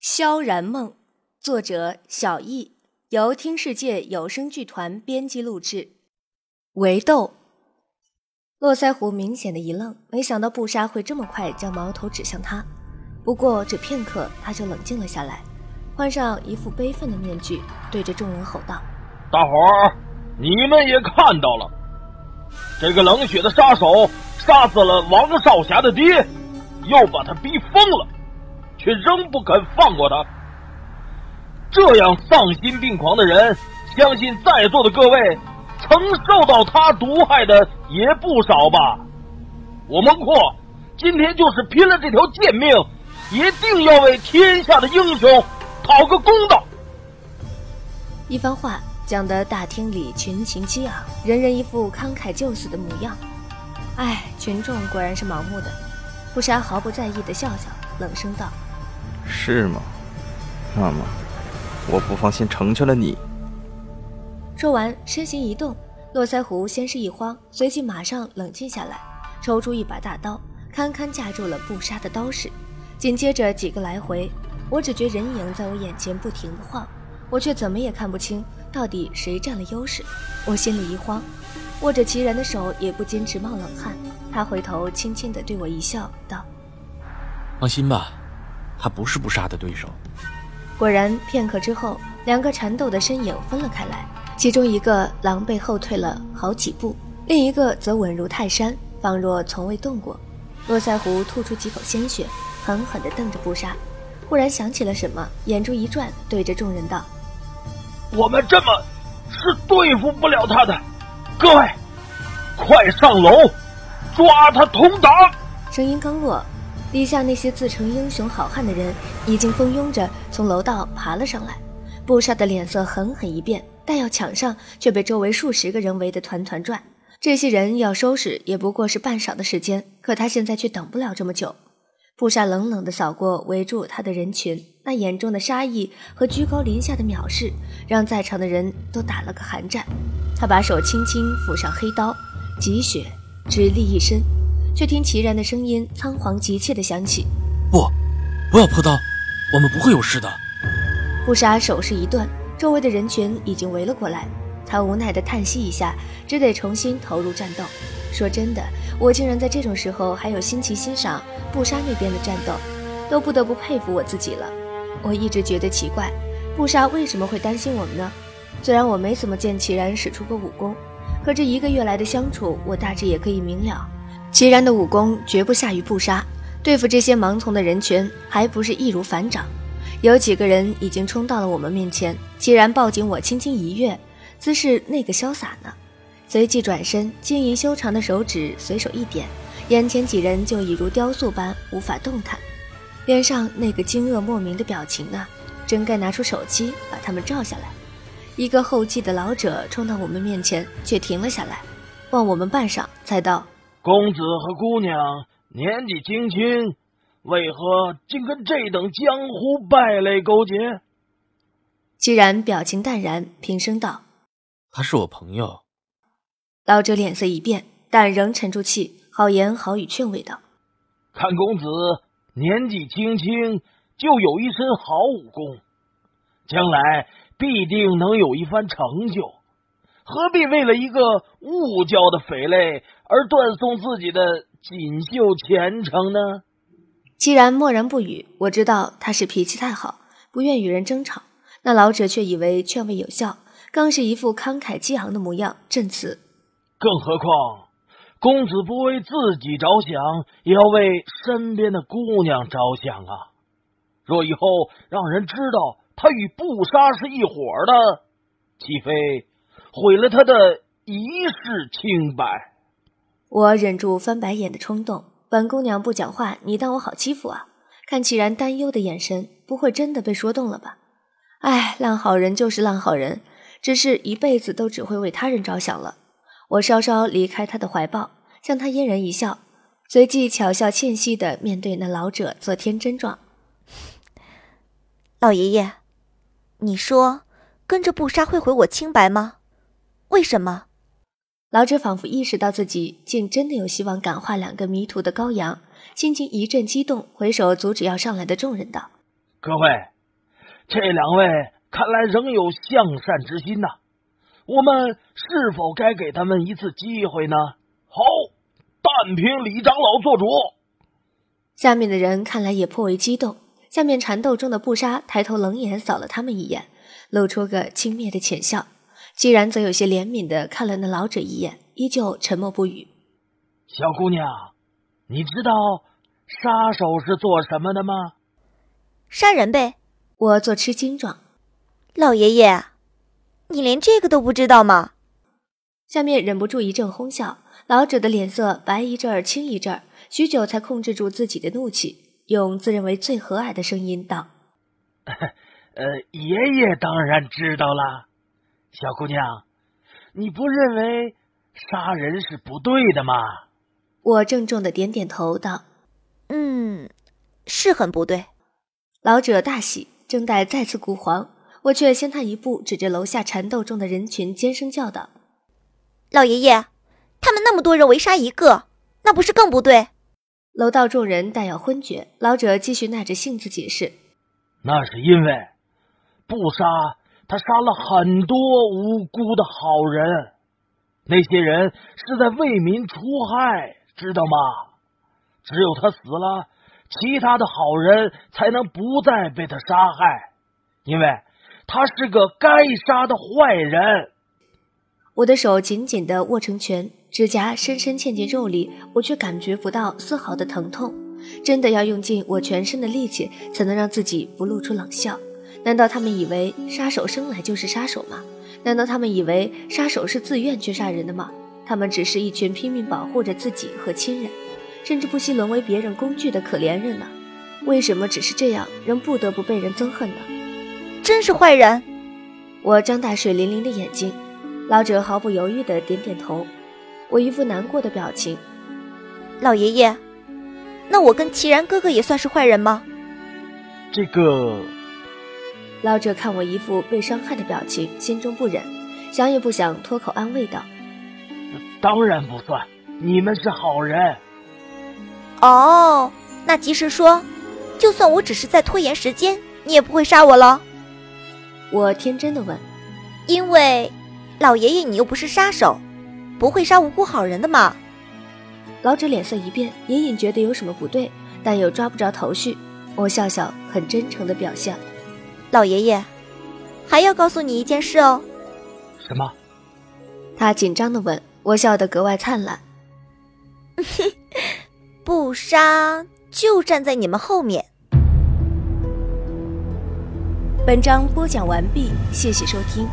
萧然梦，作者小易，由听世界有声剧团编辑录制。围斗，络腮胡明显的一愣，没想到布莎会这么快将矛头指向他。不过这片刻，他就冷静了下来，换上一副悲愤的面具，对着众人吼道：“大伙儿，你们也看到了，这个冷血的杀手杀死了王少侠的爹，又把他逼疯了。”却仍不肯放过他，这样丧心病狂的人，相信在座的各位曾受到他毒害的也不少吧？我孟阔今天就是拼了这条贱命，一定要为天下的英雄讨个公道。一番话讲得大厅里群情激昂，人人一副慷慨就死的模样。唉，群众果然是盲目的。布莎毫不在意的笑笑，冷声道。是吗？那么，我不放心成全了你。说完，身形一动，络腮胡先是一慌，随即马上冷静下来，抽出一把大刀，堪堪架住了布莎的刀势。紧接着几个来回，我只觉人影在我眼前不停的晃，我却怎么也看不清到底谁占了优势。我心里一慌，握着齐然的手也不坚持冒冷汗。他回头轻轻地对我一笑，道：“放心吧。”他不是不杀的对手。果然，片刻之后，两个缠斗的身影分了开来，其中一个狼狈后退了好几步，另一个则稳如泰山，仿若从未动过。络腮胡吐出几口鲜血，狠狠地瞪着布杀，忽然想起了什么，眼珠一转，对着众人道：“我们这么是对付不了他的，各位，快上楼，抓他同党！”声音刚落。底下那些自称英雄好汉的人已经蜂拥着从楼道爬了上来，布莎的脸色狠狠一变，但要抢上却被周围数十个人围得团团转。这些人要收拾也不过是半晌的时间，可他现在却等不了这么久。布莎冷冷地扫过围住他的人群，那眼中的杀意和居高临下的藐视，让在场的人都打了个寒战。他把手轻轻抚上黑刀，积雪直立一身。却听齐然的声音仓皇急切地响起：“不，不要破刀，我们不会有事的。”不杀手势一顿，周围的人群已经围了过来。他无奈地叹息一下，只得重新投入战斗。说真的，我竟然在这种时候还有心情欣赏布莎那边的战斗，都不得不佩服我自己了。我一直觉得奇怪，布莎为什么会担心我们呢？虽然我没怎么见齐然使出过武功，可这一个月来的相处，我大致也可以明了。齐然的武功绝不下于不杀，对付这些盲从的人群还不是易如反掌。有几个人已经冲到了我们面前，齐然抱紧我，轻轻一跃，姿势那个潇洒呢。随即转身，晶莹修长的手指随手一点，眼前几人就已如雕塑般无法动弹，脸上那个惊愕莫名的表情啊，真该拿出手机把他们照下来。一个后继的老者冲到我们面前，却停了下来，望我们半晌，才道。公子和姑娘年纪轻轻，为何竟跟这等江湖败类勾结？既然表情淡然，平声道：“他是我朋友。”老者脸色一变，但仍沉住气，好言好语劝慰道：“看公子年纪轻轻，就有一身好武功，将来必定能有一番成就。”何必为了一个误交的匪类而断送自己的锦绣前程呢？既然默然不语，我知道他是脾气太好，不愿与人争吵。那老者却以为劝慰有效，更是一副慷慨激昂的模样，振词。更何况，公子不为自己着想，也要为身边的姑娘着想啊！若以后让人知道他与不杀是一伙的，岂非？毁了他的一世清白。我忍住翻白眼的冲动。本姑娘不讲话，你当我好欺负啊？看齐然担忧的眼神，不会真的被说动了吧？哎，烂好人就是烂好人，只是一辈子都只会为他人着想了。我稍稍离开他的怀抱，向他嫣然一笑，随即巧笑倩兮的面对那老者做天真状。老爷爷，你说跟着不杀会毁我清白吗？为什么？老者仿佛意识到自己竟真的有希望感化两个迷途的羔羊，心情一阵激动，回首阻止要上来的众人道：“各位，这两位看来仍有向善之心呐，我们是否该给他们一次机会呢？好，但凭李长老做主。下面的人看来也颇为激动。下面缠斗中的布莎抬头冷眼扫了他们一眼，露出个轻蔑的浅笑。既然则有些怜悯的看了那老者一眼，依旧沉默不语。小姑娘，你知道杀手是做什么的吗？杀人呗。我做吃惊状。老爷爷，你连这个都不知道吗？下面忍不住一阵哄笑，老者的脸色白一阵儿青一阵儿，许久才控制住自己的怒气。用自认为最和蔼的声音道：“呃，爷爷当然知道了。小姑娘，你不认为杀人是不对的吗？”我郑重的点点头道：“嗯，是很不对。”老者大喜，正待再次鼓黄，我却先他一步，指着楼下缠斗中的人群，尖声叫道：“老爷爷，他们那么多人围杀一个，那不是更不对？”楼道众人待要昏厥，老者继续耐着性子解释：“那是因为不杀他杀了很多无辜的好人，那些人是在为民除害，知道吗？只有他死了，其他的好人才能不再被他杀害，因为他是个该杀的坏人。”我的手紧紧的握成拳。指甲深深嵌进肉里，我却感觉不到丝毫的疼痛。真的要用尽我全身的力气，才能让自己不露出冷笑。难道他们以为杀手生来就是杀手吗？难道他们以为杀手是自愿去杀人的吗？他们只是一群拼命保护着自己和亲人，甚至不惜沦为别人工具的可怜人呢？为什么只是这样，仍不得不被人憎恨呢？真是坏人！我张大水灵灵的眼睛，老者毫不犹豫地点点头。我一副难过的表情，老爷爷，那我跟齐然哥哥也算是坏人吗？这个，老者看我一副被伤害的表情，心中不忍，想也不想脱口安慰道：“当然不算，你们是好人。”哦，那即是说，就算我只是在拖延时间，你也不会杀我了？我天真的问：“因为老爷爷，你又不是杀手。”不会杀无辜好人的嘛？老者脸色一变，隐隐觉得有什么不对，但又抓不着头绪。我笑笑，很真诚的表现：“老爷爷，还要告诉你一件事哦。”“什么？”他紧张的问。我笑得格外灿烂：“ 不杀就站在你们后面。”本章播讲完毕，谢谢收听。